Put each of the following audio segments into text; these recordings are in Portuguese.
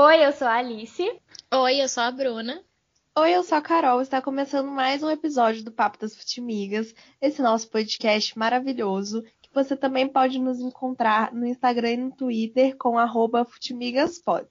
Oi, eu sou a Alice. Oi, eu sou a Bruna. Oi, eu sou a Carol. Está começando mais um episódio do Papo das Futimigas, esse nosso podcast maravilhoso, que você também pode nos encontrar no Instagram e no Twitter com futimigaspod.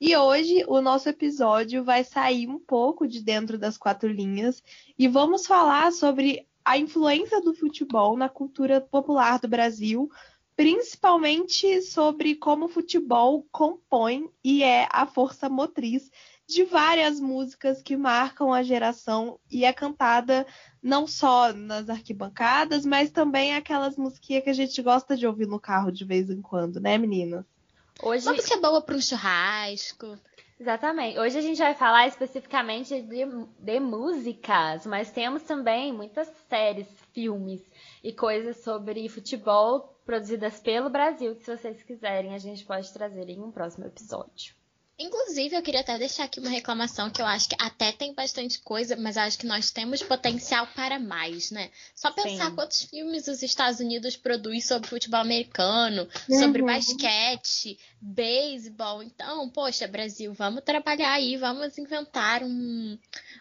E hoje o nosso episódio vai sair um pouco de dentro das quatro linhas e vamos falar sobre a influência do futebol na cultura popular do Brasil, principalmente sobre como o futebol compõe e é a força motriz de várias músicas que marcam a geração e é cantada não só nas arquibancadas, mas também aquelas musiquinhas que a gente gosta de ouvir no carro de vez em quando, né, meninas? Hoje... Uma música boa para um churrasco. Exatamente. Hoje a gente vai falar especificamente de, de músicas, mas temos também muitas séries, filmes e coisas sobre futebol produzidas pelo Brasil, que se vocês quiserem a gente pode trazer em um próximo episódio. Inclusive, eu queria até deixar aqui uma reclamação que eu acho que até tem bastante coisa, mas acho que nós temos potencial para mais, né? Só pensar Sim. quantos filmes os Estados Unidos produzem sobre futebol americano, uhum. sobre basquete, beisebol. Então, poxa, Brasil, vamos trabalhar aí, vamos inventar um,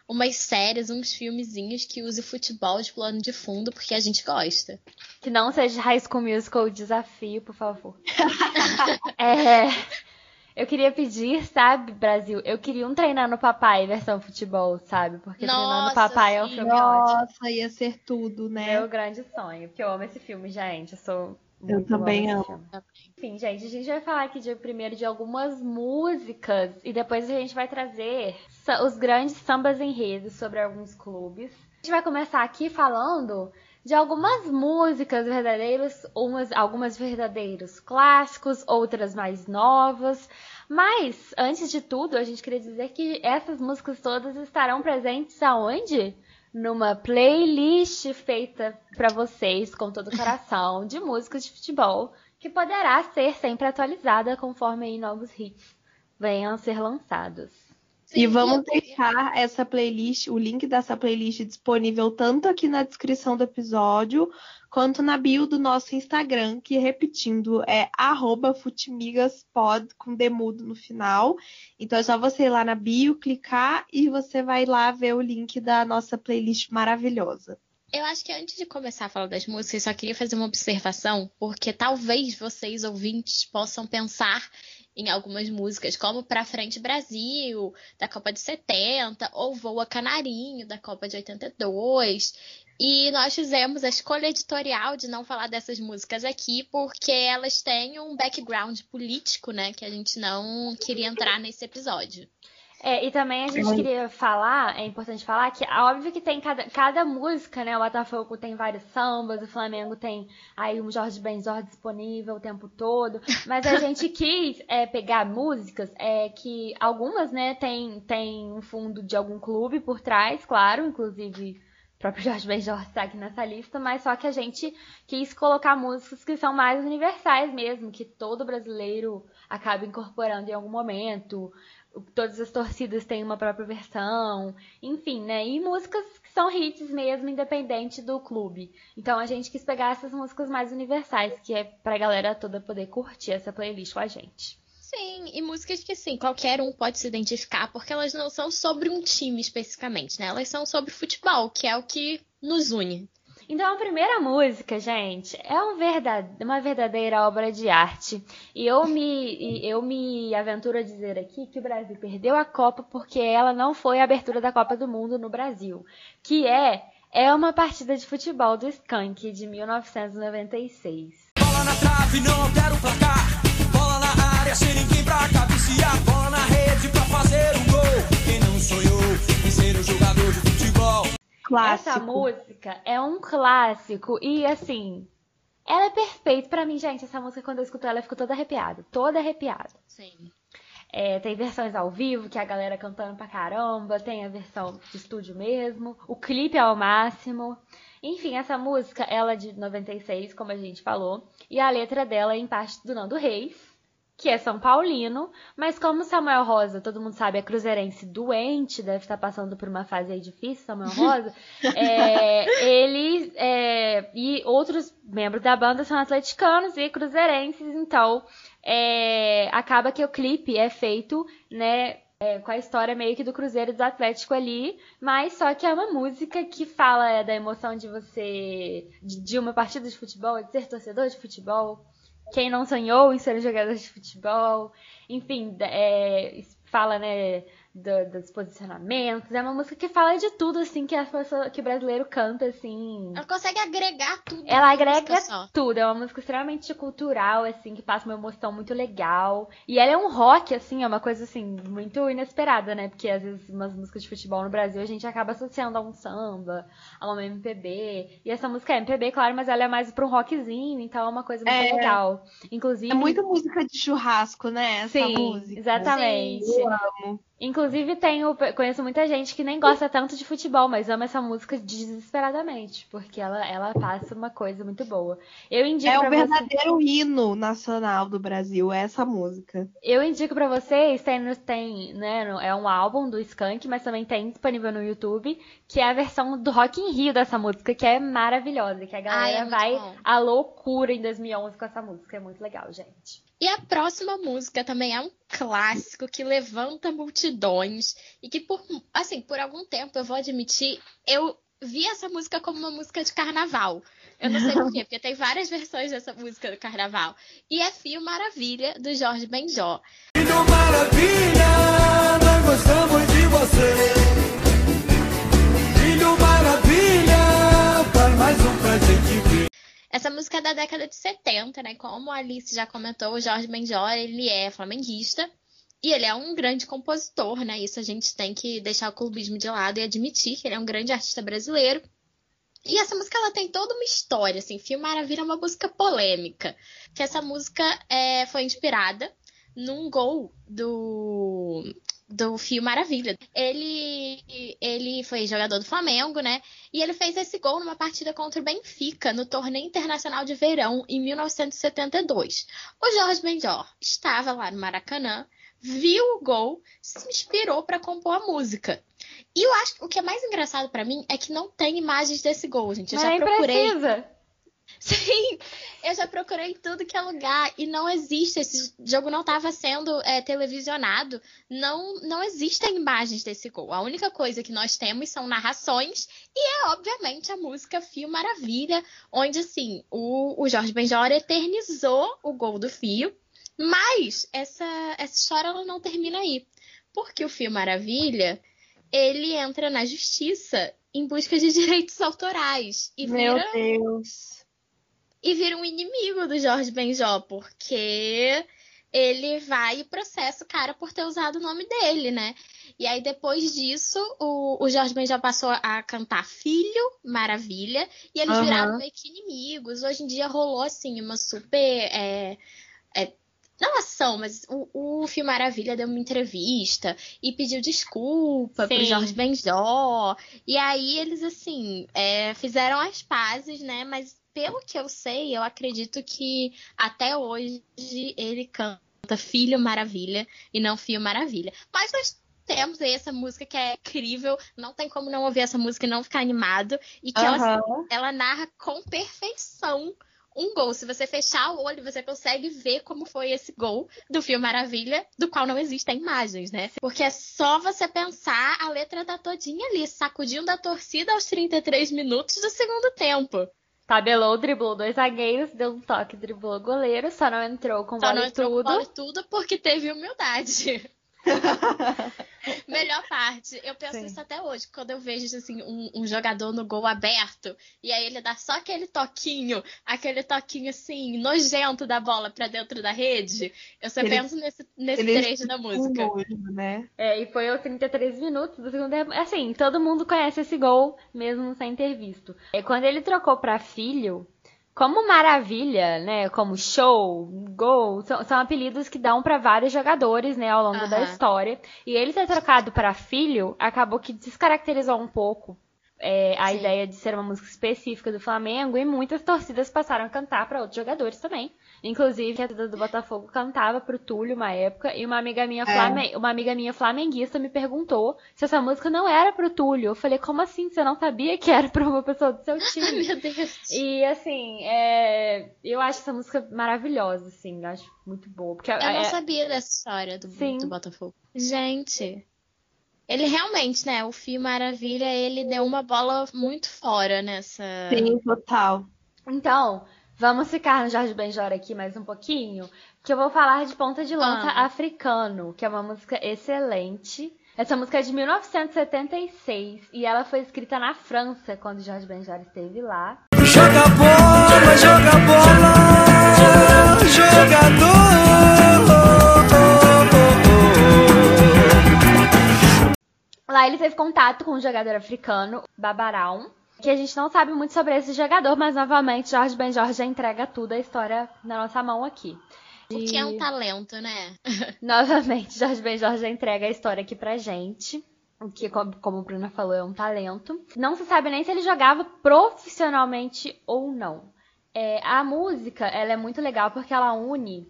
umas séries, uns filmezinhos que use futebol de plano de fundo, porque a gente gosta. Que não seja High School Musical desafio, por favor. é... Eu queria pedir, sabe, Brasil? Eu queria um treinar no papai versão futebol, sabe? Porque Nossa, treinar no papai sim. é um filme Nossa, ótimo. ia ser tudo, né? Meu grande sonho, porque eu amo esse filme, gente. Eu sou eu também amo. Enfim, gente, a gente vai falar aqui de, primeiro de algumas músicas e depois a gente vai trazer os grandes sambas enredos sobre alguns clubes. A gente vai começar aqui falando de algumas músicas verdadeiras, umas, algumas verdadeiros clássicos, outras mais novas. Mas, antes de tudo, a gente queria dizer que essas músicas todas estarão presentes aonde? Numa playlist feita para vocês com todo o coração de músicas de futebol, que poderá ser sempre atualizada conforme aí novos hits venham a ser lançados. E vamos deixar essa playlist, o link dessa playlist disponível tanto aqui na descrição do episódio, quanto na bio do nosso Instagram, que repetindo é futimigaspod com demudo no final. Então é só você ir lá na bio, clicar e você vai lá ver o link da nossa playlist maravilhosa. Eu acho que antes de começar a falar das músicas, só queria fazer uma observação, porque talvez vocês ouvintes possam pensar em algumas músicas, como Pra Frente Brasil, da Copa de 70, ou Voa Canarinho, da Copa de 82. E nós fizemos a escolha editorial de não falar dessas músicas aqui, porque elas têm um background político, né, que a gente não queria entrar nesse episódio. É, e também a gente queria falar, é importante falar que óbvio que tem cada, cada música, né? O Botafogo tem vários sambas, o Flamengo tem aí um Jorge Benzor disponível o tempo todo. Mas a gente quis é, pegar músicas é, que algumas, né, tem, tem um fundo de algum clube por trás, claro, inclusive o próprio Jorge Benjor está aqui nessa lista, mas só que a gente quis colocar músicas que são mais universais mesmo, que todo brasileiro acaba incorporando em algum momento todas as torcidas têm uma própria versão, enfim, né? E músicas que são hits mesmo, independente do clube. Então a gente quis pegar essas músicas mais universais, que é pra galera toda poder curtir essa playlist com a gente. Sim, e músicas que sim, qualquer um pode se identificar, porque elas não são sobre um time especificamente, né? Elas são sobre futebol, que é o que nos une. Então, a primeira música, gente, é um verdade... uma verdadeira obra de arte. E eu me, eu me aventuro a dizer aqui que o Brasil perdeu a Copa porque ela não foi a abertura da Copa do Mundo no Brasil. Que é É uma partida de futebol do Skank, de 1996. Bola na trave, não altera o placar. Bola na área, sem ninguém pra cabecear. Bola na rede pra fazer um gol. Quem não sonhou em ser um jogador de futebol Clássico. Essa música é um clássico e assim, ela é perfeita para mim, gente. Essa música quando eu escuto ela eu fico toda arrepiada, toda arrepiada. Sim. É, tem versões ao vivo, que é a galera cantando pra caramba, tem a versão de estúdio mesmo, o clipe é ao máximo. Enfim, essa música, ela é de 96, como a gente falou, e a letra dela é em parte do Nando Reis, que é São Paulino, mas como Samuel Rosa, todo mundo sabe, é cruzeirense doente, deve estar passando por uma fase aí difícil, Samuel Rosa, é, ele é, e outros membros da banda são atleticanos e cruzeirenses, então é, acaba que o clipe é feito, né, é, com a história meio que do Cruzeiro e do Atlético ali, mas só que é uma música que fala é, da emoção de você, de, de uma partida de futebol, de ser torcedor de futebol, quem não sonhou em ser jogador de futebol, enfim, é, fala, né, do, dos posicionamentos. É uma música que fala de tudo, assim, que, a pessoa, que o brasileiro canta, assim. Ela consegue agregar tudo. Ela agrega tudo. É uma música extremamente cultural, assim, que passa uma emoção muito legal. E ela é um rock, assim, é uma coisa, assim, muito inesperada, né? Porque às vezes umas músicas de futebol no Brasil a gente acaba associando a um samba, a uma MPB. E essa música é MPB, claro, mas ela é mais pra um rockzinho, então é uma coisa muito é... legal. Inclusive. É muito música de churrasco, né? Essa Sim, música. Exatamente. Sim, eu amo. Inclusive, tenho, conheço muita gente que nem gosta tanto de futebol, mas ama essa música desesperadamente, porque ela, ela passa uma coisa muito boa. Eu indico é o verdadeiro você... hino nacional do Brasil, é essa música. Eu indico para vocês, tem, tem, né, é um álbum do Skank, mas também tem disponível no YouTube, que é a versão do Rock in Rio dessa música, que é maravilhosa, que a galera Ai, é vai bom. à loucura em 2011 com essa música, é muito legal, gente. E a próxima música também é um clássico que levanta multidões e que por assim, por algum tempo eu vou admitir, eu vi essa música como uma música de carnaval. Eu não sei porquê, porque tem várias versões dessa música do carnaval. E é Fio Maravilha, do Jorge Benjó. Filho Maravilha, nós gostamos de você. Filho Maravilha, faz mais um pra gente ver. Essa música é da década de 70, né? Como a Alice já comentou, o Jorge Benjor, ele é flamenguista. E ele é um grande compositor, né? Isso a gente tem que deixar o clubismo de lado e admitir que ele é um grande artista brasileiro. E essa música ela tem toda uma história, assim, Fio Maravilha é uma música polêmica. Que essa música é, foi inspirada num gol do do Fio Maravilha. Ele, ele foi jogador do Flamengo, né? E ele fez esse gol numa partida contra o Benfica no Torneio Internacional de Verão em 1972. O Jorge Benjor estava lá no Maracanã, viu o gol, se inspirou para compor a música. E eu acho que o que é mais engraçado para mim é que não tem imagens desse gol, gente. Eu Mas já procurei. Precisa. Sim, eu já procurei tudo que é lugar e não existe. Esse jogo não estava sendo é, televisionado. Não, não existem imagens desse gol. A única coisa que nós temos são narrações e é, obviamente, a música Fio Maravilha, onde, assim, o, o Jorge Benjor eternizou o gol do Fio. Mas essa, essa história ela não termina aí. Porque o Fio Maravilha ele entra na justiça em busca de direitos autorais. E Meu Deus e vira um inimigo do Jorge Benjó, porque ele vai e processa o cara por ter usado o nome dele, né? E aí, depois disso, o, o Jorge Benjó passou a cantar Filho, Maravilha, e eles uhum. viraram meio que inimigos. Hoje em dia rolou, assim, uma super. É, é, não ação, mas o, o Fio Maravilha deu uma entrevista e pediu desculpa Sim. pro Jorge Benjó. E aí eles, assim, é, fizeram as pazes, né? Mas pelo que eu sei, eu acredito que até hoje ele canta Filho Maravilha e não Fio Maravilha. Mas nós temos aí essa música que é incrível, não tem como não ouvir essa música e não ficar animado. E que uhum. ela, ela narra com perfeição um gol. Se você fechar o olho, você consegue ver como foi esse gol do filme Maravilha, do qual não existem imagens, né? Porque é só você pensar a letra da todinha ali, sacudindo a torcida aos 33 minutos do segundo tempo. Tabelou, driblou dois zagueiros, deu um toque, driblou o goleiro, só não entrou com só bola não entrou tudo. Com bola tudo porque teve humildade. Melhor parte. Eu penso Sim. isso até hoje, quando eu vejo assim, um, um, jogador no gol aberto, e aí ele dá só aquele toquinho, aquele toquinho assim, nojento da bola pra dentro da rede. Eu só ele, penso nesse, nesse trecho da música. Nojo, né? É, e foi aos 33 minutos do segundo tempo. Assim, todo mundo conhece esse gol, mesmo sem ter visto. E quando ele trocou pra filho, como maravilha, né? Como show, gol, são, são apelidos que dão para vários jogadores, né, ao longo uhum. da história. E ele ter trocado para filho acabou que descaracterizou um pouco é, a Sim. ideia de ser uma música específica do Flamengo e muitas torcidas passaram a cantar para outros jogadores também. Inclusive, a torcida do Botafogo cantava pro Túlio uma época, e uma amiga minha, é. uma amiga minha flamenguista me perguntou se essa música não era pro Túlio. Eu falei, como assim? Você não sabia que era pra uma pessoa do seu time? Meu Deus. E assim, é... eu acho essa música maravilhosa, assim, eu acho muito boa. Porque eu é... não sabia dessa história do, do Botafogo. Gente. Ele realmente, né? O Fio Maravilha, ele deu uma bola muito fora nessa. Sim, total. Então, vamos ficar no Jorge Benjor aqui mais um pouquinho, que eu vou falar de Ponta de Lança ah. Africano, que é uma música excelente. Essa música é de 1976 e ela foi escrita na França quando Jorge Benjor esteve lá. Joga bola, joga bola, jogador. Lá ele teve contato com um jogador africano, Babaraum, que a gente não sabe muito sobre esse jogador, mas novamente Jorge Ben Jorge já entrega tudo a história na nossa mão aqui. O que é um talento, né? novamente, Jorge Ben Jorge já entrega a história aqui pra gente. O que, como o Bruna falou, é um talento. Não se sabe nem se ele jogava profissionalmente ou não. É, a música, ela é muito legal porque ela une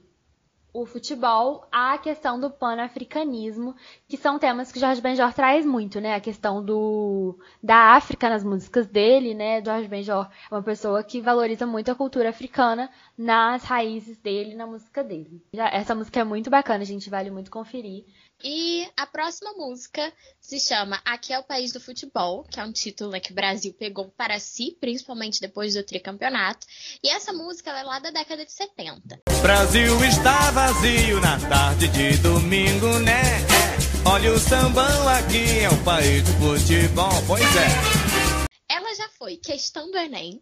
o futebol à questão do panafricanismo, que são temas que Jorge Benjor traz muito, né? A questão do da África nas músicas dele, né? Jorge Benjor é uma pessoa que valoriza muito a cultura africana nas raízes dele, na música dele. Essa música é muito bacana, a gente vale muito conferir. E a próxima música se chama Aqui é o País do Futebol, que é um título né, que o Brasil pegou para si, principalmente depois do tricampeonato. E essa música é lá da década de 70. Brasil está vazio na tarde de domingo, né? Olha o sambão aqui, é o país do futebol, pois é. Ela já foi questão do Enem,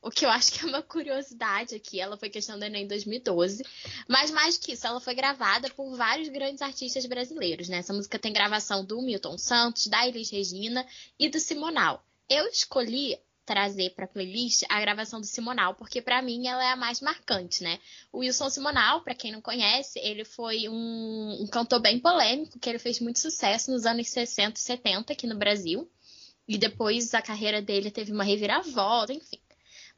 o que eu acho que é uma curiosidade aqui. Ela foi questão do Enem em 2012. Mas mais que isso, ela foi gravada por vários grandes artistas brasileiros, né? Essa música tem gravação do Milton Santos, da Elis Regina e do Simonal. Eu escolhi trazer para playlist a gravação do Simonal, porque para mim ela é a mais marcante, né? O Wilson Simonal, para quem não conhece, ele foi um, um, cantor bem polêmico, que ele fez muito sucesso nos anos 60 e 70 aqui no Brasil. E depois a carreira dele teve uma reviravolta, enfim.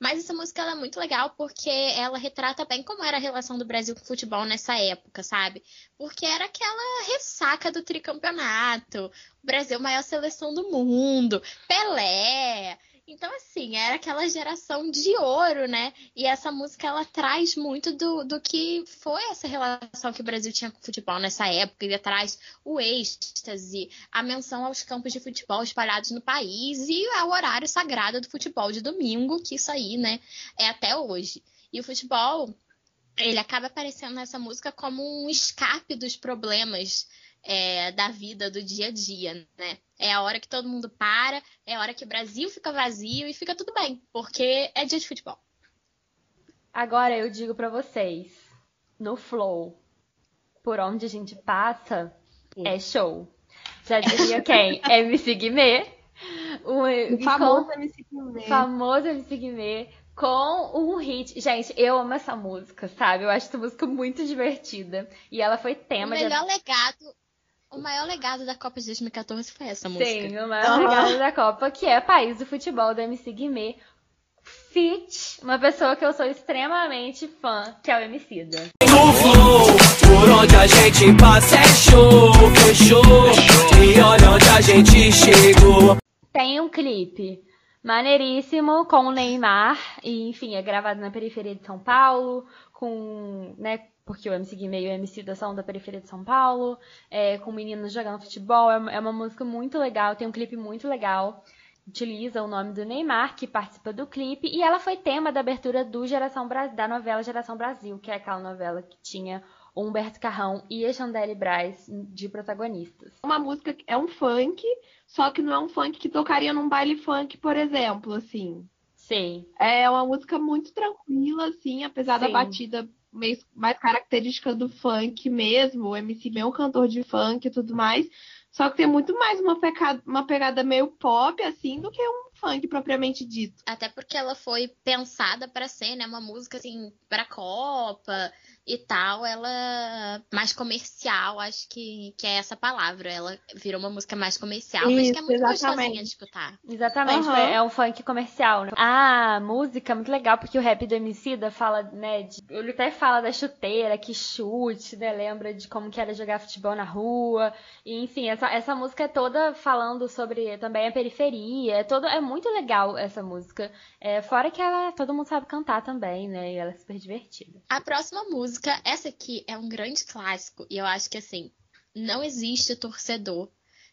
Mas essa música é muito legal porque ela retrata bem como era a relação do Brasil com o futebol nessa época, sabe? Porque era aquela ressaca do tricampeonato, o Brasil maior seleção do mundo, Pelé, então, assim, era aquela geração de ouro, né? E essa música, ela traz muito do, do que foi essa relação que o Brasil tinha com o futebol nessa época. Ele traz o êxtase, a menção aos campos de futebol espalhados no país e ao horário sagrado do futebol de domingo, que isso aí, né, é até hoje. E o futebol, ele acaba aparecendo nessa música como um escape dos problemas é, da vida, do dia a dia, né? É a hora que todo mundo para, é a hora que o Brasil fica vazio e fica tudo bem, porque é dia de futebol. Agora eu digo para vocês, no Flow, por onde a gente passa, Sim. é show. Já diria quem? MC Guimê. O, o famoso com, MC Guimê. Famoso MC Guimê com um hit. Gente, eu amo essa música, sabe? Eu acho essa música muito divertida. E ela foi tema. O melhor de... legado o maior legado da Copa de 2014 foi essa música. Sim, o maior uhum. legado da Copa, que é País do Futebol do MC Guimê. Fit, uma pessoa que eu sou extremamente fã, que é o Emicida. No flow, por onde a gente passa é show, fechou, e olha onde a gente chegou. Tem um clipe maneiríssimo com o Neymar, e enfim, é gravado na periferia de São Paulo, com, né, porque o MC Guimê e o MC da são da periferia de São Paulo, é, com meninos jogando futebol. É, é uma música muito legal, tem um clipe muito legal. Utiliza o nome do Neymar, que participa do clipe, e ela foi tema da abertura do Geração da novela Geração Brasil, que é aquela novela que tinha Humberto Carrão e a Chandelle Braz de protagonistas. Uma música é um funk, só que não é um funk que tocaria num baile funk, por exemplo, assim. Sim. É uma música muito tranquila, assim, apesar Sim. da batida mais característica do funk mesmo. O MC é um cantor de funk e tudo mais. Só que tem muito mais uma pegada, uma pegada meio pop, assim, do que um funk propriamente dito. Até porque ela foi pensada para ser, né, uma música assim para Copa e tal, ela mais comercial, acho que, que é essa palavra. Ela virou uma música mais comercial, Isso, mas que é muito exatamente. gostosinha de escutar. Exatamente, uhum. é um funk comercial. Né? A música é muito legal porque o rap do Emicida fala, né, de, ele até fala da chuteira, que chute, né, lembra de como que era jogar futebol na rua. E, enfim, essa, essa música é toda falando sobre também a periferia, é todo é muito legal essa música. É, fora que ela todo mundo sabe cantar também, né, e ela é super divertida. A próxima música música, essa aqui é um grande clássico e eu acho que assim, não existe torcedor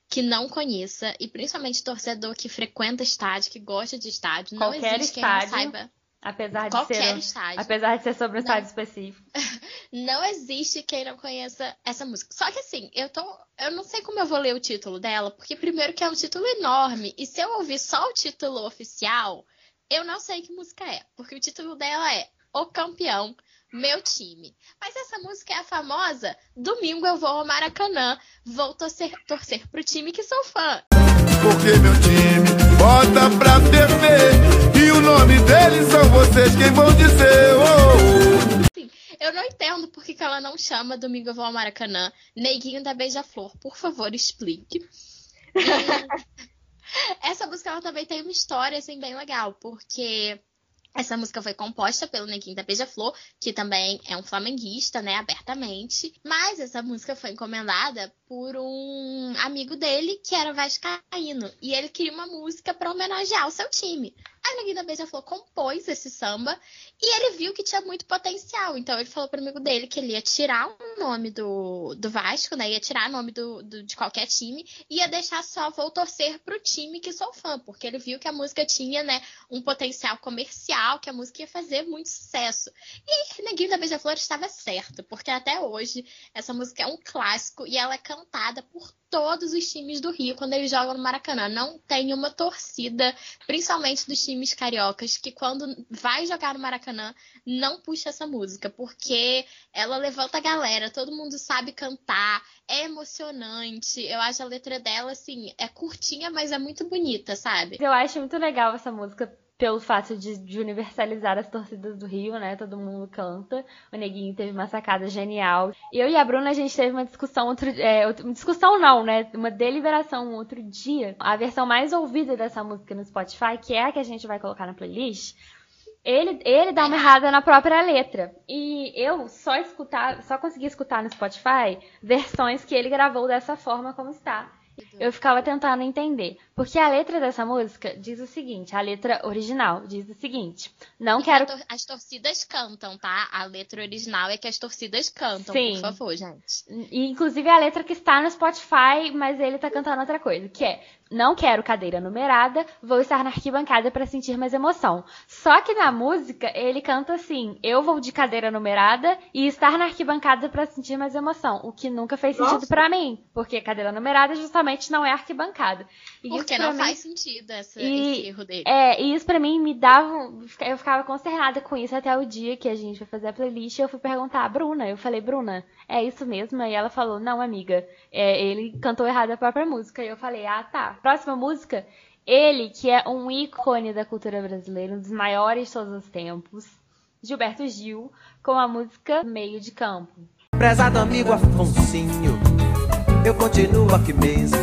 que não conheça, e principalmente torcedor que frequenta estádio, que gosta de estádio, Qualquer não existe estádio, quem não saiba. Apesar de ser, estádio. Apesar de ser sobre um não, estádio específico. Não existe quem não conheça essa música. Só que assim, eu tô. Eu não sei como eu vou ler o título dela, porque primeiro que é um título enorme, e se eu ouvir só o título oficial, eu não sei que música é. Porque o título dela é O Campeão meu time. Mas essa música é a famosa Domingo eu vou ao Maracanã, vou torcer, torcer pro time que sou fã. Porque meu time bota pra TV e o nome deles são vocês quem vão dizer. Oh. Sim, eu não entendo por que, que ela não chama Domingo eu vou ao Maracanã, Neguinho da Beija-Flor. Por favor, explique. Essa música ela também tem uma história assim bem legal, porque essa música foi composta pelo Neguinho da Beija-Flor, que também é um flamenguista, né, abertamente. Mas essa música foi encomendada por um amigo dele que era vascaíno. E ele queria uma música para homenagear o seu time. O Neguinho da Beija-Flor compôs esse samba e ele viu que tinha muito potencial. Então ele falou pro amigo dele que ele ia tirar o nome do, do Vasco, né? Ia tirar o nome do, do, de qualquer time e ia deixar só vou torcer pro time que sou fã, porque ele viu que a música tinha, né, um potencial comercial, que a música ia fazer muito sucesso. E Neguinho da Beija-Flor estava certo, porque até hoje essa música é um clássico e ela é cantada por todos os times do Rio quando eles jogam no Maracanã. Não tem uma torcida, principalmente dos times cariocas, que quando vai jogar no Maracanã não puxa essa música, porque ela levanta a galera, todo mundo sabe cantar, é emocionante. Eu acho a letra dela, assim, é curtinha, mas é muito bonita, sabe? Eu acho muito legal essa música pelo fato de, de, universalizar as torcidas do Rio, né? Todo mundo canta. O Neguinho teve uma sacada genial. Eu e a Bruna, a gente teve uma discussão outro é, uma discussão não, né? Uma deliberação outro dia. A versão mais ouvida dessa música no Spotify, que é a que a gente vai colocar na playlist, ele, ele dá uma errada na própria letra. E eu só escutar, só consegui escutar no Spotify versões que ele gravou dessa forma como está. Eu ficava tentando entender. Porque a letra dessa música diz o seguinte, a letra original diz o seguinte, não e quero... As torcidas cantam, tá? A letra original é que as torcidas cantam, Sim. por favor, gente. E, inclusive a letra que está no Spotify, mas ele tá cantando outra coisa, que é não quero cadeira numerada, vou estar na arquibancada para sentir mais emoção. Só que na música ele canta assim: eu vou de cadeira numerada e estar na arquibancada para sentir mais emoção, o que nunca fez sentido para mim, porque cadeira numerada justamente não é arquibancada. E porque não mim... faz sentido essa, e, esse erro dele. É, e isso para mim me dava, eu ficava consternada com isso até o dia que a gente vai fazer a playlist e eu fui perguntar a Bruna, eu falei: "Bruna, é isso mesmo?" E ela falou: "Não, amiga, é, ele cantou errado a própria música". E eu falei: "Ah, tá". Próxima música, ele, que é um ícone da cultura brasileira, um dos maiores de todos os tempos, Gilberto Gil, com a música Meio de Campo. Prezado amigo Afonsinho, eu continuo aqui mesmo,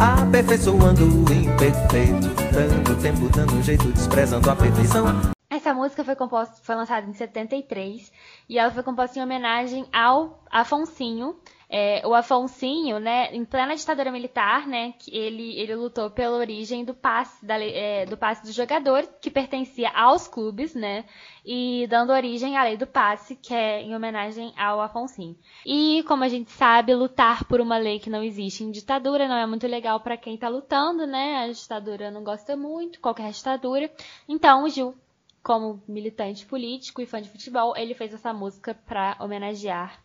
aperfeiçoando o imperfeito, dando tempo, dando jeito, desprezando a perfeição. Essa música foi composta, foi lançada em 73 e ela foi composta em homenagem ao Afonsinho, é, o Afonsinho, né, em plena ditadura militar, né, ele, ele lutou pela origem do passe, da, é, do passe do jogador, que pertencia aos clubes, né, e dando origem à lei do passe, que é em homenagem ao Afonsinho. E, como a gente sabe, lutar por uma lei que não existe em ditadura não é muito legal para quem está lutando, né, a ditadura não gosta muito, qualquer ditadura. Então, o Gil como militante político e fã de futebol, ele fez essa música para homenagear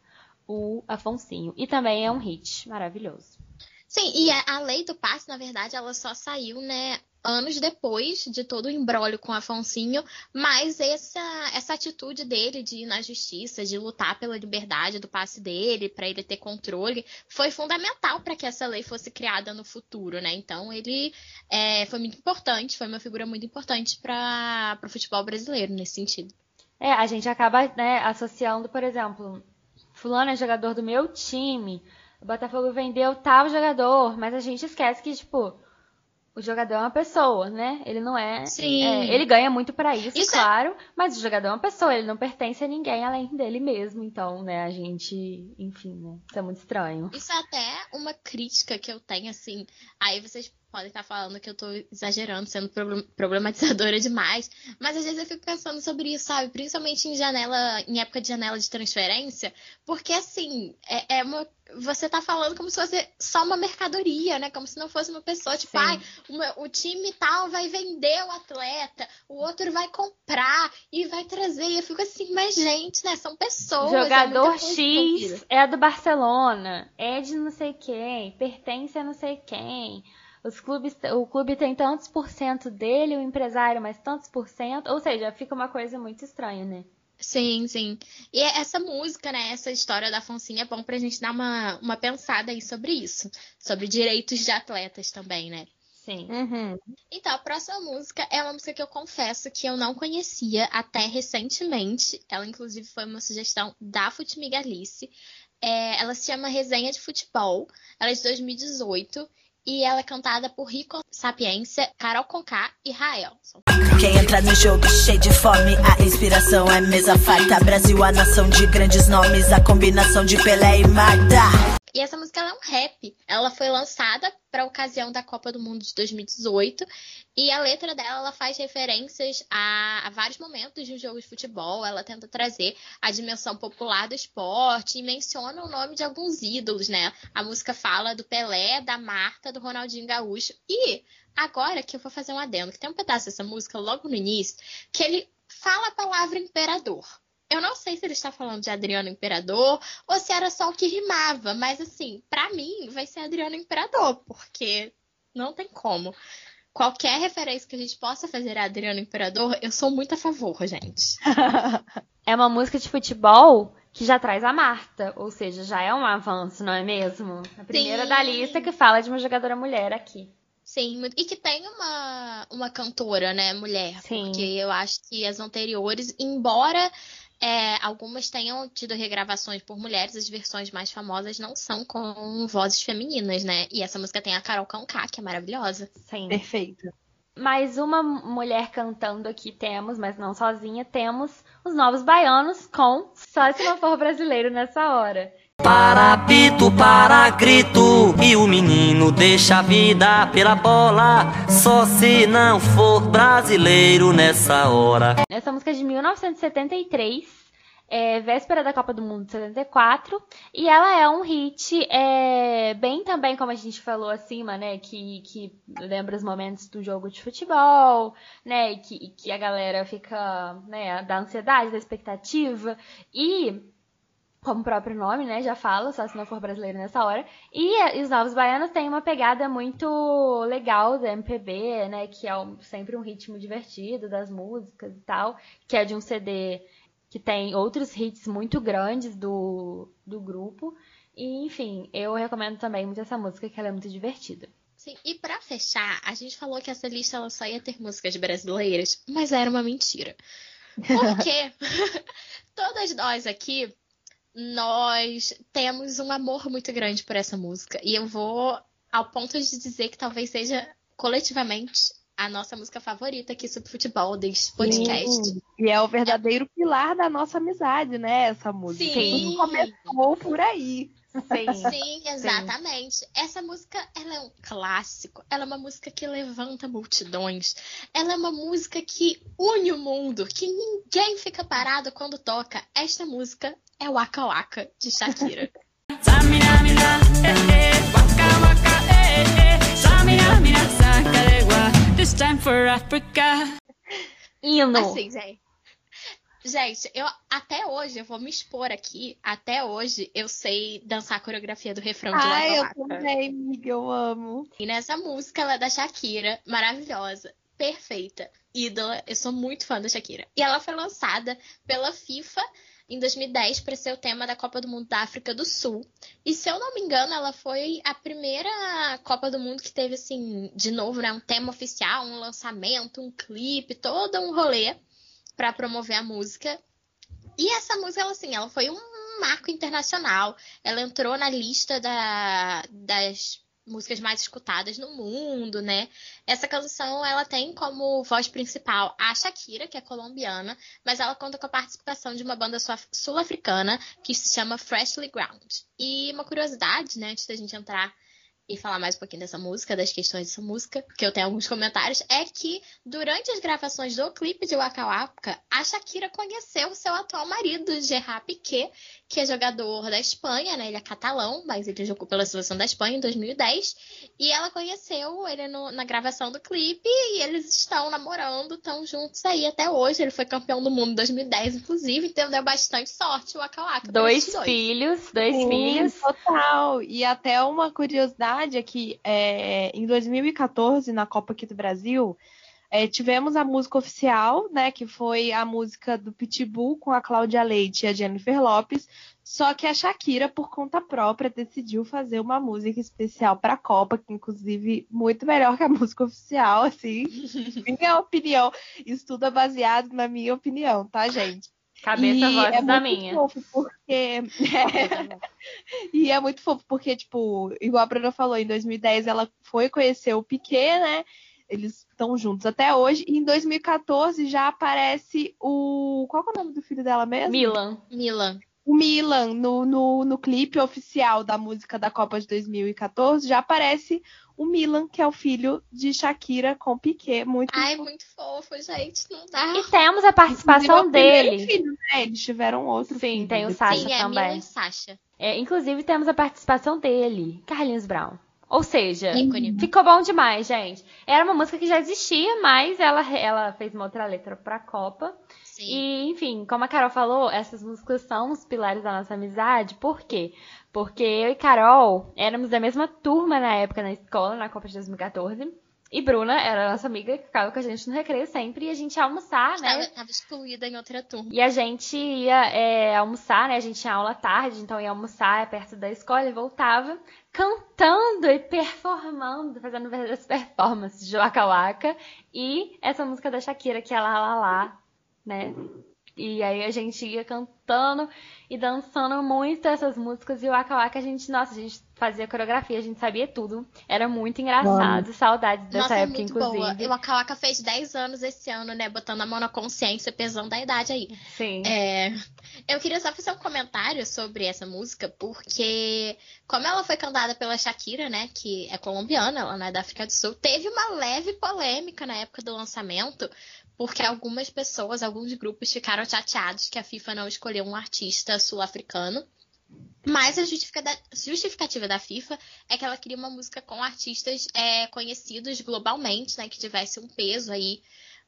o Afonsinho. E também é um hit maravilhoso. Sim, e a, lei do passe, na verdade, ela só saiu, né, anos depois de todo o embrólio com Afonsinho, mas essa, essa atitude dele de ir na justiça, de lutar pela liberdade do passe dele, para ele ter controle, foi fundamental para que essa lei fosse criada no futuro, né? Então ele é, foi muito importante, foi uma figura muito importante para o futebol brasileiro nesse sentido. É, a gente acaba né, associando, por exemplo, fulano é jogador do meu time, o Botafogo vendeu tal jogador, mas a gente esquece que, tipo, o jogador é uma pessoa, né? Ele não é. Sim. é, ele ganha muito para isso, Isso é- claro, mas o jogador é uma pessoa, ele não pertence a ninguém além dele mesmo. Então, né, a gente. Enfim, né? Isso é muito estranho. Isso é até uma crítica que eu tenho, assim. Aí vocês podem estar falando que eu tô exagerando, sendo problem- problematizadora demais. Mas às vezes eu fico pensando sobre isso, sabe? Principalmente em janela, em época de janela de transferência. Porque assim, é, é uma. Você tá falando como se fosse só uma mercadoria, né? Como se não fosse uma pessoa, tipo, ai, o time tal vai vender o atleta, o outro vai comprar e vai trazer. E eu fico assim, mas gente, né? São pessoas. é Jogador envolvida. X é do Barcelona, é de não sei quem, pertence a não sei quem. Os clubes, o clube tem tantos por cento dele, o empresário mais tantos por cento. Ou seja, fica uma coisa muito estranha, né? Sim, sim. E essa música, né, essa história da Foncinha é bom pra gente dar uma, uma pensada aí sobre isso. Sobre direitos de atletas também, né? Sim. Uhum. Então, a próxima música é uma música que eu confesso que eu não conhecia até recentemente. Ela, inclusive, foi uma sugestão da Futimigalice. É, ela se chama Resenha de Futebol. Ela é de 2018. E ela é cantada por Rico Sapiência, Carol Conká e Raelson. Quem entra no jogo cheio de fome, a inspiração é mesa farta. Brasil, a nação de grandes nomes, a combinação de Pelé e Marta. E essa música é um rap. Ela foi lançada para ocasião da Copa do Mundo de 2018 e a letra dela ela faz referências a, a vários momentos de um jogo de futebol. Ela tenta trazer a dimensão popular do esporte e menciona o nome de alguns ídolos, né? A música fala do Pelé, da Marta, do Ronaldinho Gaúcho e agora que eu vou fazer um adendo, que tem um pedaço dessa música logo no início que ele fala a palavra imperador. Eu não sei se ele está falando de Adriano Imperador ou se era só o que rimava, mas assim, pra mim vai ser Adriano Imperador, porque não tem como. Qualquer referência que a gente possa fazer a Adriano Imperador, eu sou muito a favor, gente. É uma música de futebol que já traz a Marta, ou seja, já é um avanço, não é mesmo? A primeira Sim. da lista que fala de uma jogadora mulher aqui. Sim, e que tem uma, uma cantora, né, mulher, Sim. porque eu acho que as anteriores, embora é, algumas tenham tido regravações por mulheres, as versões mais famosas não são com vozes femininas, né? E essa música tem a Carol Conká, que é maravilhosa. Sim. Perfeito. Mais uma mulher cantando aqui temos, mas não sozinha, temos os Novos Baianos com Só Se Não For Brasileiro Nessa Hora. Para pito, para grito E o menino deixa a vida pela bola. Só se não for brasileiro nessa hora. Essa música é de 1973, é véspera da Copa do Mundo de 74, e ela é um hit, é, bem também como a gente falou acima, né, que, que lembra os momentos do jogo de futebol, né, que, que a galera fica, né, da ansiedade, da expectativa, e como o próprio nome, né, já fala, só se não for brasileiro nessa hora. E, eh, os Novos Baianos têm uma pegada muito legal da MPB, né, que é um- sempre um ritmo divertido das músicas e tal, que é de um CD que tem outros hits muito grandes do, do grupo. E, enfim, eu recomendo também muito essa música, que ela é muito divertida. Sim, e pra fechar, a gente falou que essa lista ela só ia ter músicas brasileiras, mas era uma mentira. Porque todas nós aqui, nós temos um amor muito grande por essa música. E eu vou ao ponto de dizer que talvez seja coletivamente a nossa música favorita aqui sobre futebol deste podcast. Sim. E é o verdadeiro pilar da nossa amizade, né? Essa música. Sim. Tudo começou por aí. Sim. Sim, exatamente. Essa música, ela é um clássico. Ela é uma música que levanta multidões. Ela é uma música que une o mundo, que ninguém fica parado quando toca. Esta música é Waka Waka de Shakira. This time for Africa. Hino. Assim, gente. Gente, eu até hoje, eu vou me expor aqui, até hoje eu sei dançar a coreografia do refrão de Ai, eu Waka Waka. também, amiga, eu amo. E nessa música, ela é da Shakira, maravilhosa, perfeita, ídola. Eu sou muito fã da Shakira. E ela foi lançada pela FIFA em 2010 para ser o tema da Copa do Mundo da África do Sul. E se eu não me engano, ela foi a primeira Copa do Mundo que teve assim, de novo, né, um tema oficial, um lançamento, um clipe, todo um rolê para promover a música. E essa música, ela, assim, ela foi um marco internacional. Ela entrou na lista da, das músicas mais escutadas no mundo, né? Essa canção, ela tem como voz principal a Shakira, que é colombiana, mas ela conta com a participação de uma banda sul-africana que se chama Freshly Ground. E uma curiosidade, né, antes da gente entrar e falar mais um pouquinho dessa música, das questões dessa música, porque eu tenho alguns comentários, é que durante as gravações do clipe de Waka Waka, a Shakira conheceu seu atual marido, Gerard Piquet, que é jogador da Espanha, né? Ele é catalão, mas ele jogou pela seleção da Espanha em 2010. E ela conheceu ele no, na gravação do clipe e eles estão namorando, estão juntos aí até hoje. Ele foi campeão do mundo em 2010, inclusive, então deu bastante sorte o Waka Waka. Dois filhos, dois Sim, filhos. Total. E até uma curiosidade é que é, em 2014, na Copa aqui do Brasil, é, tivemos a música oficial, né? Que foi a música do Pitbull com a Cláudia Leite e a Jennifer Lopes. Só que a Shakira, por conta própria, decidiu fazer uma música especial para a Copa, que inclusive muito melhor que a música oficial, assim. minha opinião. Isso tudo é baseado na minha opinião, tá, gente? Cabeça, E voz é da muito minha. fofo porque e é muito fofo porque tipo, igual a Bruna falou, em 2010 ela foi conhecer o Piquet, né? Eles estão juntos até hoje. E em 2014 já aparece o qual que é o nome do filho dela mesmo? Milan. Milan. O Milan no, no, no clipe oficial da música da Copa de 2014 já aparece o Milan, que é o filho de Shakira com Piquet, muito Ai, muito fofo, gente. Não dá. E temos a é participação dele. filho, né? Eles tiveram outro Sim, filho. tem o. Sasha Sim, é também. Milan e Sasha. É, inclusive, temos a participação dele, Carlinhos Brown. Ou seja, Ícone. ficou bom demais, gente. Era uma música que já existia, mas ela, ela fez uma outra letra pra Copa. Sim. E, enfim, como a Carol falou, essas músicas são os pilares da nossa amizade. Por quê? Porque eu e Carol éramos da mesma turma na época na escola, na Copa de 2014. E Bruna era nossa amiga que ficava com a gente no recreio sempre. E a gente ia almoçar, né? Tava, tava excluída em outra turma. E a gente ia é, almoçar, né? A gente tinha aula tarde, então ia almoçar perto da escola e voltava cantando e performando, fazendo verdadeiras performances de Waka Waka. E essa música da Shakira, que é Lá Lá Lá, né? E aí a gente ia cantando e dançando muito essas músicas. E o Waka Waka, a gente, nossa, a gente fazia coreografia, a gente sabia tudo. Era muito engraçado. Saudades dessa Nossa, é época, muito inclusive. boa. E o Waka Waka fez 10 anos esse ano, né? Botando a mão na consciência, pesando a idade aí. Sim. É, eu queria só fazer um comentário sobre essa música, porque como ela foi cantada pela Shakira, né, que é colombiana, ela não é da África do Sul, teve uma leve polêmica na época do lançamento, porque algumas pessoas, alguns grupos ficaram chateados que a FIFA não escolheu um artista sul-africano. Mas a justifica- justificativa da FIFA é que ela queria uma música com artistas é, conhecidos globalmente, né, que tivesse um peso aí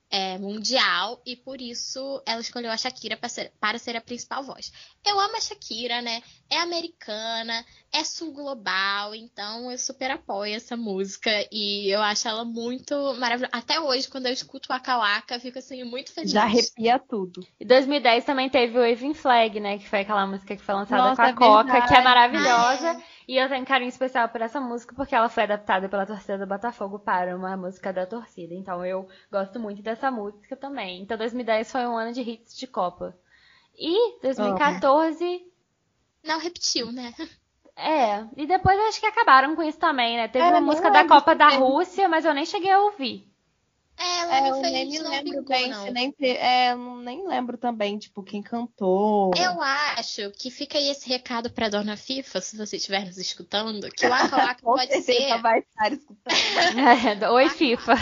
é, mundial e por isso ela escolheu a Shakira para ser, para ser a principal voz. Eu amo a Shakira, né? É americana, é sul global, então eu super apoio essa música e eu acho ela muito maravilhosa. Até hoje, quando eu escuto Waka, eu fico assim muito feliz. Já arrepia tudo. Em 2010 também teve o Waving Flag, né? Que foi aquela música que foi lançada Nossa, com a é Coca, verdade. que é maravilhosa. Ah, E eu tenho carinho especial por essa música porque ela foi adaptada pela torcida do Botafogo para uma música da torcida. Então eu gosto muito dessa música também. Então 2010 foi um ano de hits de Copa. E 2014, Não repetiu, né? é. E depois acho que acabaram com isso também, né? Teve É, uma música da Copa da. Rússia, mas eu nem cheguei a ouvir. É, É, não eu nem me não lembro vingou, bem, não. se nem é, nem lembro também, tipo, quem cantou. Eu acho que fica aí esse recado pra dona FIFA, se você estiver nos escutando, que o Waka Waka pode ser vai estar escutando. É, Oi, FIFA.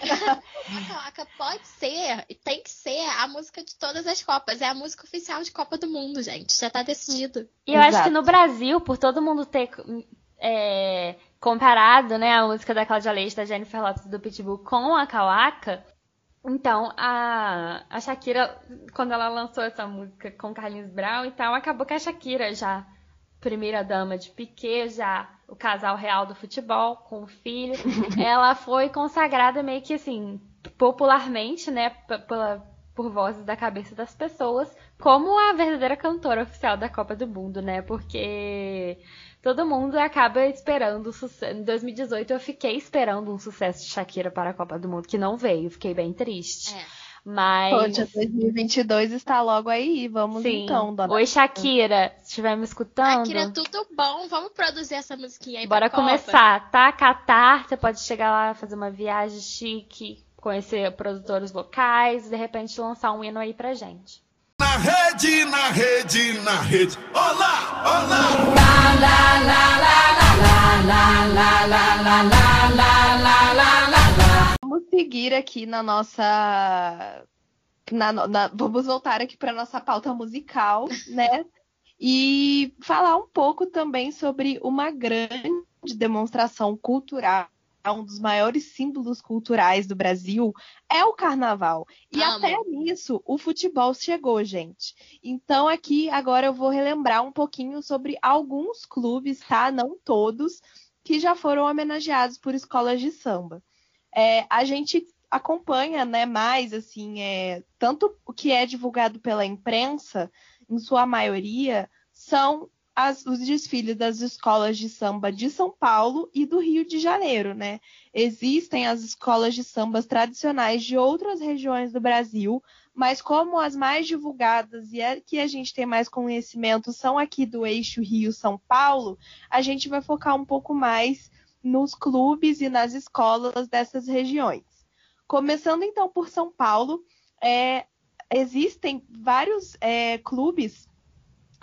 Waka Waka pode ser e tem que ser a música de todas as Copas. É a música oficial de Copa do Mundo, gente. Já tá decidido. E eu acho Exato. que no Brasil, por todo mundo ter é, comparado né, a música da Cláudia Leite, da Jennifer Lopez do Pitbull com a Kawaka, Então, a, a Shakira, quando ela lançou essa música com Carlinhos Brown e tal, acabou que a Shakira já, primeira dama de Piquet, já o casal real do futebol, com o filho, ela foi consagrada meio que assim, popularmente, né, pela, por vozes da cabeça das pessoas, como a verdadeira cantora oficial da Copa do Mundo, né? Porque todo mundo acaba esperando o sucesso. Em 2018 eu fiquei esperando um sucesso de Shakira para a Copa do Mundo, que não veio, fiquei bem triste. É. Mas. Poxa, 2022 está logo aí. Vamos Sim. então, dona. Oi, Shakira, se estiver me escutando. Shakira, tudo bom? Vamos produzir essa musiquinha aí Bora pra começar, Copa. tá? Catar, você pode chegar lá, fazer uma viagem chique, conhecer produtores locais, de repente lançar um hino aí pra gente. Na rede, na rede, na rede. Olá, olá. Vamos seguir aqui na nossa. na- na- Vamos voltar aqui para nossa pauta musical, né? E falar um pouco também sobre uma grande demonstração cultural. Um dos maiores símbolos culturais do Brasil é o carnaval. E Amo. até nisso o futebol chegou, gente. Então aqui agora eu vou relembrar um pouquinho sobre alguns clubes, tá? Não todos, que já foram homenageados por escolas de samba. É, a gente acompanha, né, mais assim, é, tanto o que é divulgado pela imprensa, em sua maioria, são as- os desfiles das escolas de samba de São Paulo e do Rio de Janeiro, né? Existem as escolas de sambas tradicionais de outras regiões do Brasil, mas como as mais divulgadas e é que a gente tem mais conhecimento são aqui do eixo Rio-São Paulo, a gente vai focar um pouco mais nos clubes e nas escolas dessas regiões. Começando então por São Paulo, é, existem vários é, clubes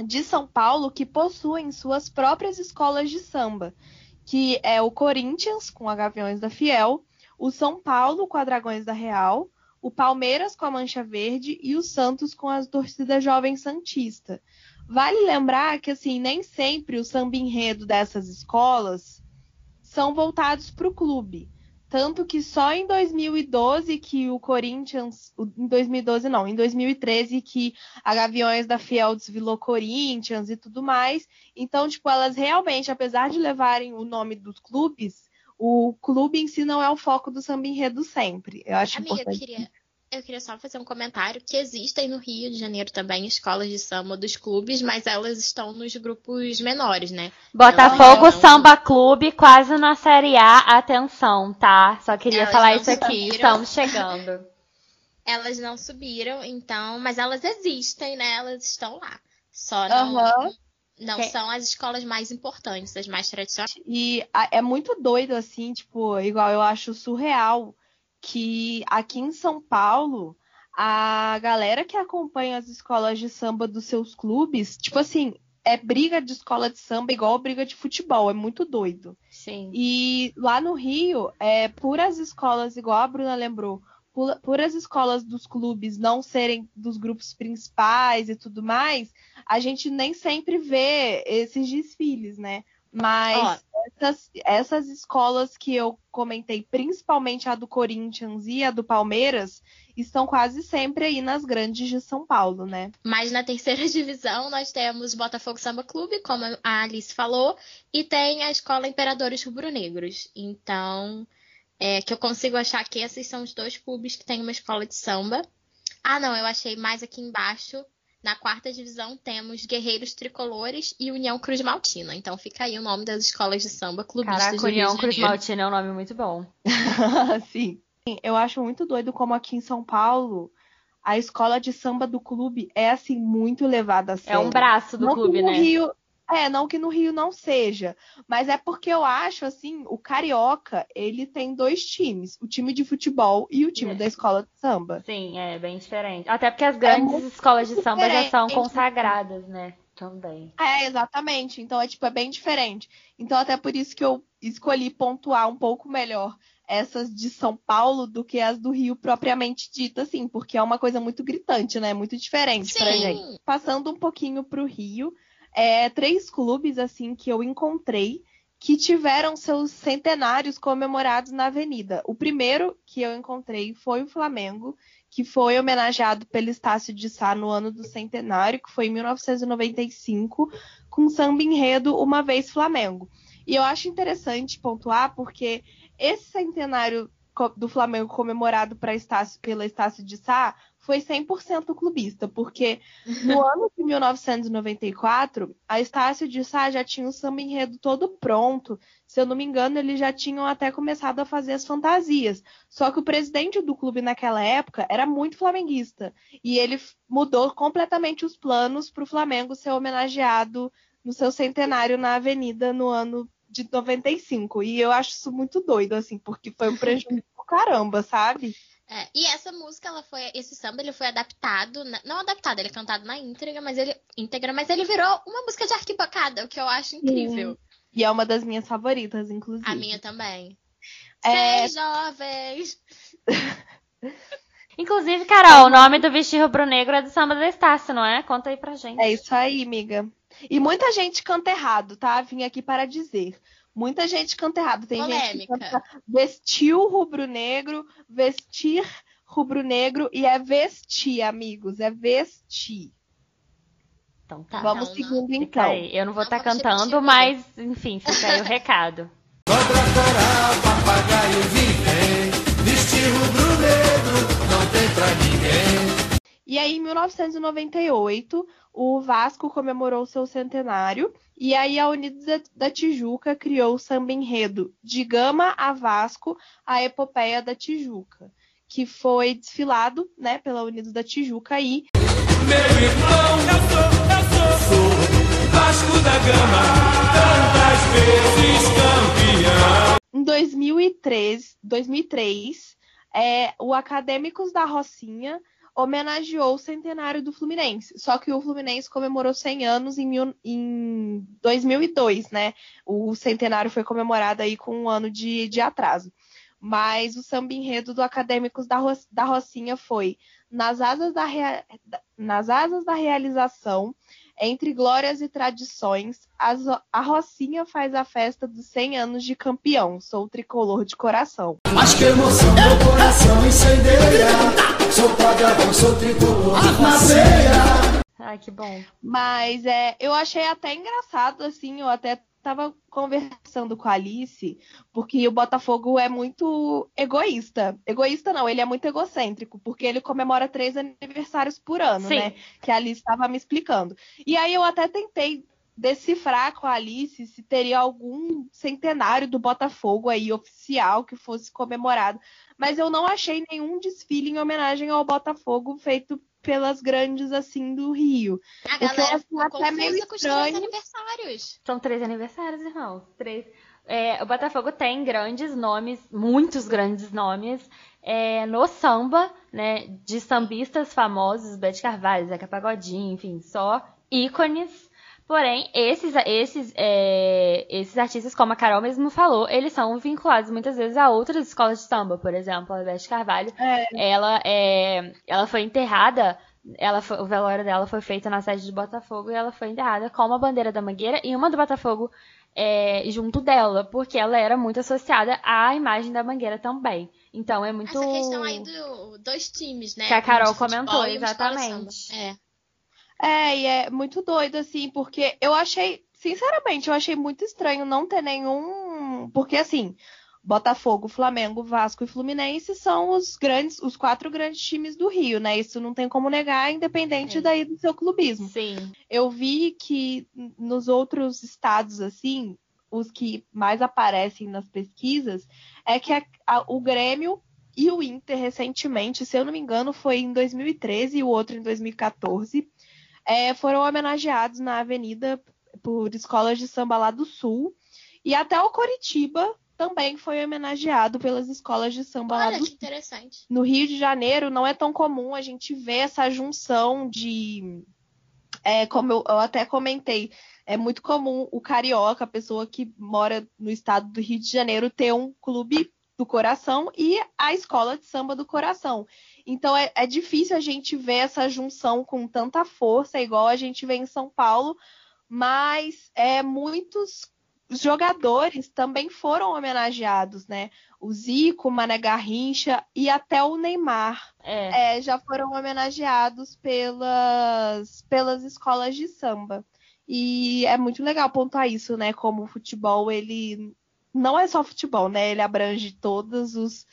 de São Paulo que possuem suas próprias escolas de samba, que é o Corinthians com a Gaviões da Fiel, o São Paulo com a Dragões da Real, o Palmeiras com a Mancha Verde e o Santos com a torcida Jovem Santista. Vale lembrar que assim nem sempre o samba enredo dessas escolas são voltados para o clube. Tanto que só em 2012 que o Corinthians. Em 2012 não, em 2013 que a Gaviões da Fiel desvilou Corinthians e tudo mais. Então, tipo, elas realmente, apesar de levarem o nome dos clubes, o clube em si não é o foco do samba enredo sempre. Eu acho Amiga, eu importante. queria, eu queria só fazer um comentário que existem no Rio de Janeiro também escolas de samba dos clubes, mas elas estão nos grupos menores, né? Botafogo Elas Samba Clube, quase na Série A, atenção, tá? Só queria Elas falar isso aqui, subiram. estamos chegando. Elas não subiram, então, mas elas existem, né? Elas estão lá. Só não, Aham. não Que- são as escolas mais importantes, as mais tradicionais. E é muito doido, assim, tipo, igual eu acho surreal que aqui em São Paulo, a galera que acompanha as escolas de samba dos seus clubes, tipo assim, é briga de escola de samba igual briga de futebol, é muito doido. Sim. E lá no Rio, é, por as escolas, igual a Bruna lembrou, por, por as escolas dos clubes não serem dos grupos principais e tudo mais, a gente nem sempre vê esses desfiles, né? Mas essas, essas escolas que eu comentei, principalmente a do Corinthians e a do Palmeiras, estão quase sempre aí nas grandes de São Paulo, né? Mas na terceira divisão nós temos Botafogo Samba Clube, como a Alice falou, e tem a Escola Imperadores Rubro-Negros. Então, é que eu consigo achar que esses são os dois clubes que têm uma escola de samba. Ah, não, eu achei mais aqui embaixo. Na quarta divisão temos Guerreiros Tricolores e União Cruz Maltina. Então fica aí o nome das escolas de samba clubistas Caraca, União Cruz. Maltina é um nome muito bom. Sim. Eu acho muito doido como aqui em São Paulo a escola de samba do clube é assim muito levada a É sério. um braço do não clube, né? Rio, é, não que no Rio não seja, mas é porque eu acho assim, o carioca, ele tem dois times, o time de futebol e o time É. da escola de samba. Sim, é bem diferente. Até porque as grandes muito escolas de samba já são consagradas, né? Também. É, exatamente. Então é tipo é bem diferente. Então até por isso que eu escolhi pontuar um pouco melhor essas de São Paulo do que as do Rio propriamente dita, assim, porque é uma coisa muito gritante, né? Muito diferente pra Sim. gente. Passando um pouquinho pro Rio, é, três clubes assim que eu encontrei que tiveram seus centenários comemorados na Avenida. O primeiro que eu encontrei foi o Flamengo, que foi homenageado pelo Estácio de Sá no ano do centenário, que foi em 1995, com samba enredo Uma Vez Flamengo. E eu acho interessante pontuar porque esse centenário do Flamengo comemorado Estácio, pela Estácio de Sá foi 100% clubista, porque no ano de 1994, a Estácio de Sá já tinha o samba enredo todo pronto. Se eu não me engano, eles já tinham até começado a fazer as fantasias. Só que o presidente do clube naquela época era muito flamenguista. E ele mudou completamente os planos para o Flamengo ser homenageado no seu centenário na Avenida no ano de 95. E eu acho isso muito doido, assim, porque foi um prejuízo do caramba, sabe? É, e essa música, ela foi, esse samba, ele foi adaptado, não adaptado, ele é cantado na íntegra, mas ele íntegra, mas ele virou uma música de arquibancada, o que eu acho incrível. Sim. E é uma das minhas favoritas, inclusive. A minha também. É... Seis jovens. Inclusive, Carol, o nome do vestido rubro-negro é do samba da Estácio, não é? Conta aí pra gente. É isso aí, amiga. E muita gente canta errado, tá? Vim aqui para dizer. Muita gente canta errado. Tem Polêmica. gente que canta vestiu rubro-negro, vestir rubro-negro e é vestir, amigos. É vestir. Então tá. Vamos não, seguindo não. então. Eu não vou estar tá cantando, mas enfim, fica aí o recado. 1998, o Vasco comemorou seu centenário e aí a Unidos da Tijuca criou o samba enredo De Gama a Vasco, a epopeia da Tijuca, que foi desfilado, né, pela Unidos da Tijuca aí. Meu irmão, eu sou, eu sou, sou Vasco da Gama, tantas vezes campeão. Em 2003, 2003 é, o Acadêmicos da Rocinha homenageou o centenário do Fluminense. Só que o Fluminense comemorou 100 anos em, mil, em 2002, né? O centenário foi comemorado aí com um ano de, de atraso. Mas o samba enredo do Acadêmicos da, Ro, da Rocinha foi nas asas da, rea, nas asas da realização, entre glórias e tradições, a Rocinha faz a festa dos 100 anos de campeão. Sou tricolor de coração. Mas que emoção, meu coração incendeia. Sou pagavão, sou tricolor na veia. Ai, que bom. Mas é, eu achei até engraçado, assim, eu até estava conversando com a Alice, porque o Botafogo é muito egoísta. Egoísta não, ele é muito egocêntrico, porque ele comemora três aniversários por ano, Sim. né? Que a Alice estava me explicando. E aí eu até tentei decifrar com a Alice se teria algum centenário do Botafogo aí oficial que fosse comemorado, mas eu não achei nenhum desfile em homenagem ao Botafogo feito pelas grandes assim do Rio. A galera ficou até meio estranho. aniversários. São três aniversários, irmão. Três. É, o Botafogo tem grandes nomes, muitos grandes nomes é, no samba, né? De sambistas famosos, Bete Carvalho, Zeca Pagodinho, enfim, só ícones Porém, esses, esses, é, esses artistas, como a Carol mesmo falou, eles são vinculados muitas vezes a outras escolas de samba. Por exemplo, a Beth Carvalho, é. ela, é, ela foi enterrada, ela foi, o velório dela foi feito na sede de Botafogo e ela foi enterrada com uma bandeira da Mangueira e uma do Botafogo é, junto dela, porque ela era muito associada à imagem da Mangueira também. Então é muito. Essa questão aí do, dois times, né? Que a Carol comentou, exatamente. É. É, e é muito doido, assim, porque eu achei, sinceramente, eu achei muito estranho não ter nenhum. Porque, assim, Botafogo, Flamengo, Vasco e Fluminense são os grandes, os quatro grandes times do Rio, né? Isso não tem como negar, independente Sim. daí do seu clubismo. Sim. Eu vi que nos outros estados, assim, os que mais aparecem nas pesquisas, é que a, a, o Grêmio e o Inter recentemente, se eu não me engano, foi em 2013 e o outro em 2014 é, foram homenageados na avenida por escolas de samba lá do Sul. E até o Coritiba também foi homenageado pelas escolas de samba Olha, lá do que interessante. No Rio de Janeiro não é tão comum a gente ver essa junção de. É, como eu, eu até comentei, é muito comum o carioca, a pessoa que mora no estado do Rio de Janeiro, ter um clube do coração e a escola de samba do coração. Então é, é, difícil a gente ver essa junção com tanta força, igual a gente vê em São Paulo, mas é muitos os jogadores também foram homenageados, né? O Zico, o Mané Garrincha e até o Neymar É. é, já foram homenageados pelas, pelas escolas de samba. E é muito legal pontuar isso, né? Como o futebol, ele não é só futebol, né? Ele abrange todos os,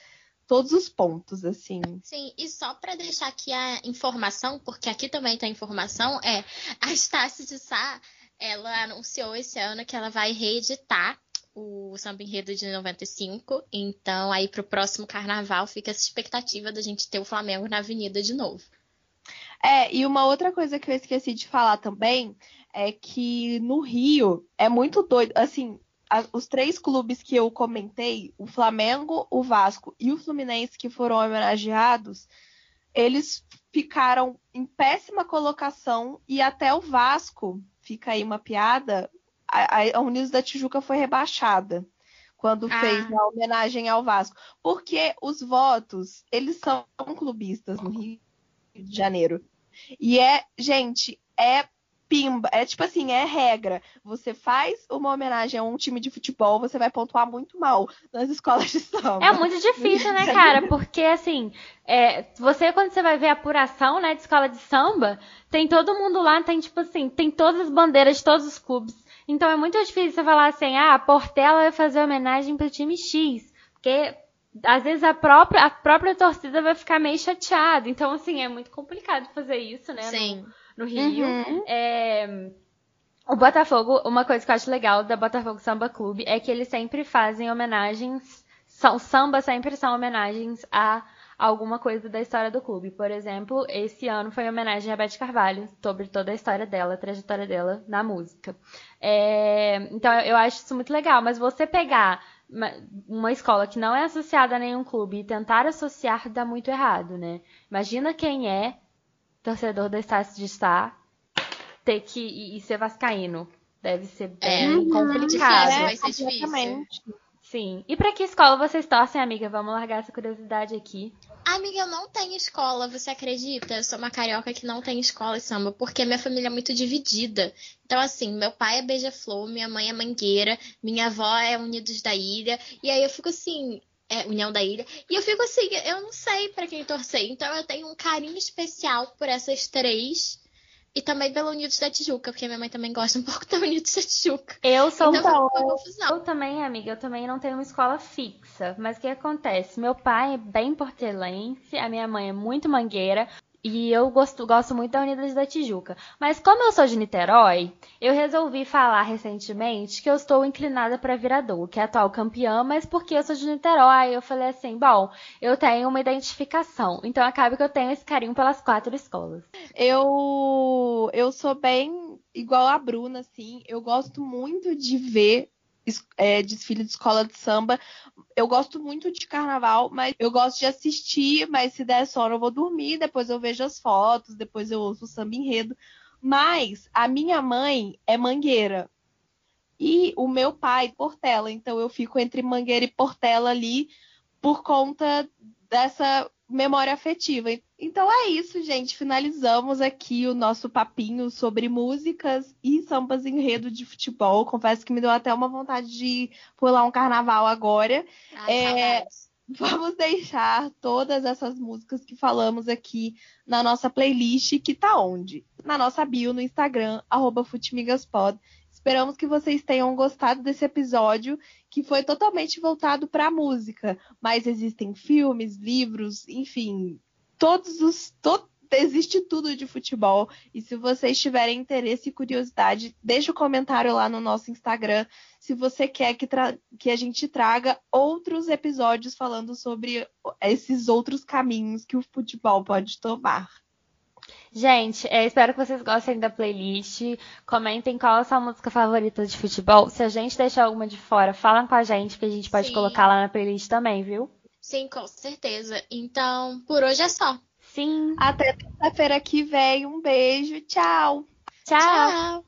todos os pontos, assim. Sim, e só para deixar aqui a informação, porque aqui também tem informação, é a Estácio de Sá, ela anunciou esse ano que ela vai reeditar o Samba Enredo de 95, então aí pro próximo carnaval fica essa expectativa da gente ter o Flamengo na avenida de novo. É, e uma outra coisa que eu esqueci de falar também é que no Rio é muito doido. Assim, a- os três clubes que eu comentei, o Flamengo, o Vasco e o Fluminense, que foram homenageados, eles ficaram em péssima colocação e até o Vasco, fica aí uma piada, a, a- Unidos da Tijuca foi rebaixada quando Ah. fez a homenagem ao Vasco. Porque os votos, eles são clubistas no Rio de Janeiro. E é, gente, é pimba, é tipo assim, é regra. Você faz uma homenagem a um time de futebol, você vai pontuar muito mal nas escolas de samba. É muito difícil, né, cara? Porque, assim, é, você, quando você vai ver a apuração, né, de escola de samba, tem todo mundo lá, tem, tipo assim, tem todas as bandeiras de todos os clubes. Então é muito difícil você falar assim, ah, a Portela vai fazer homenagem pro time X. Porque, às vezes, a própria, a própria torcida vai ficar meio chateada. Então, assim, é muito complicado fazer isso, né, Sim. no, Rio. Uhum. É, O Botafogo, uma coisa que eu acho legal da Botafogo Samba Clube é que eles sempre fazem homenagens. São, samba sempre são homenagens a alguma coisa da história do clube. Por exemplo, esse ano foi homenagem a Beth Carvalho, sobre toda a história dela, a trajetória dela na música. É, então eu acho isso muito legal, mas você pegar uma, uma escola que não é associada a nenhum clube e tentar associar dá muito errado, né? Imagina quem é torcedor da Estácio de Sá ter que e, e ser vascaíno. Deve ser É, bem complicado. difícil, vai ser difícil. completamente. Sim. E pra que escola vocês torcem, amiga? Vamos largar essa curiosidade aqui. Amiga, eu não tenho escola, você acredita? Eu sou uma carioca que não tem escola e samba, porque minha família é muito dividida. Então, assim, meu pai é beija-flor, minha mãe é mangueira, minha avó é Unidos da Ilha, e aí eu fico assim, é União da Ilha, e eu fico assim, eu não sei pra quem torcer. Então, eu tenho um carinho especial por essas três. E também pela Unidos da Tijuca, porque minha mãe também gosta um pouco da Unidos da Tijuca. Eu sou Então, um uma confusão. Eu também, amiga, eu também não tenho uma escola fixa. Mas o que acontece? Meu pai é bem portelense, a minha mãe é muito mangueira. E eu gosto, gosto muito da Unidas da Tijuca. Mas como eu sou de Niterói, eu resolvi falar recentemente que eu estou inclinada para Viradouro, que é a atual campeã, mas porque eu sou de Niterói, eu falei assim, bom, eu tenho uma identificação. Então acaba que eu tenho esse carinho pelas quatro escolas. Eu, eu sou bem igual a Bruna, assim. Eu gosto muito de ver é, desfile de escola de samba. Eu gosto muito de carnaval, mas eu gosto de assistir, mas se der sono eu vou dormir, depois eu vejo as fotos, depois eu ouço o samba enredo. Mas a minha mãe é mangueira. E o meu pai, Portela. Então eu fico entre Mangueira e Portela ali por conta dessa memória afetiva. Então é isso, gente. Finalizamos aqui o nosso papinho sobre músicas e sambas enredo de futebol. Confesso que me deu até uma vontade de pular um carnaval agora. Ai, É. Vamos deixar todas essas músicas que falamos aqui na nossa playlist, que tá onde? Na nossa bio no Instagram, arroba Futimigaspod. Esperamos que vocês tenham gostado desse episódio, que foi totalmente voltado para a música. Mas existem filmes, livros, enfim, todos os. to- Existe tudo de futebol. E se vocês tiverem interesse e curiosidade, deixa o comentário lá no nosso Instagram se você quer que, que a gente traga outros episódios falando sobre esses outros caminhos que o futebol pode tomar. Gente, espero que vocês gostem da playlist. Comentem qual é a sua música favorita de futebol. Se a gente deixar alguma de fora, falam com a gente, que a gente pode Sim. colocar lá na playlist também, viu? Sim, com certeza. Então, por hoje é só. Sim. Até terça-feira que vem. Um beijo. Tchau. Tchau. Tchau.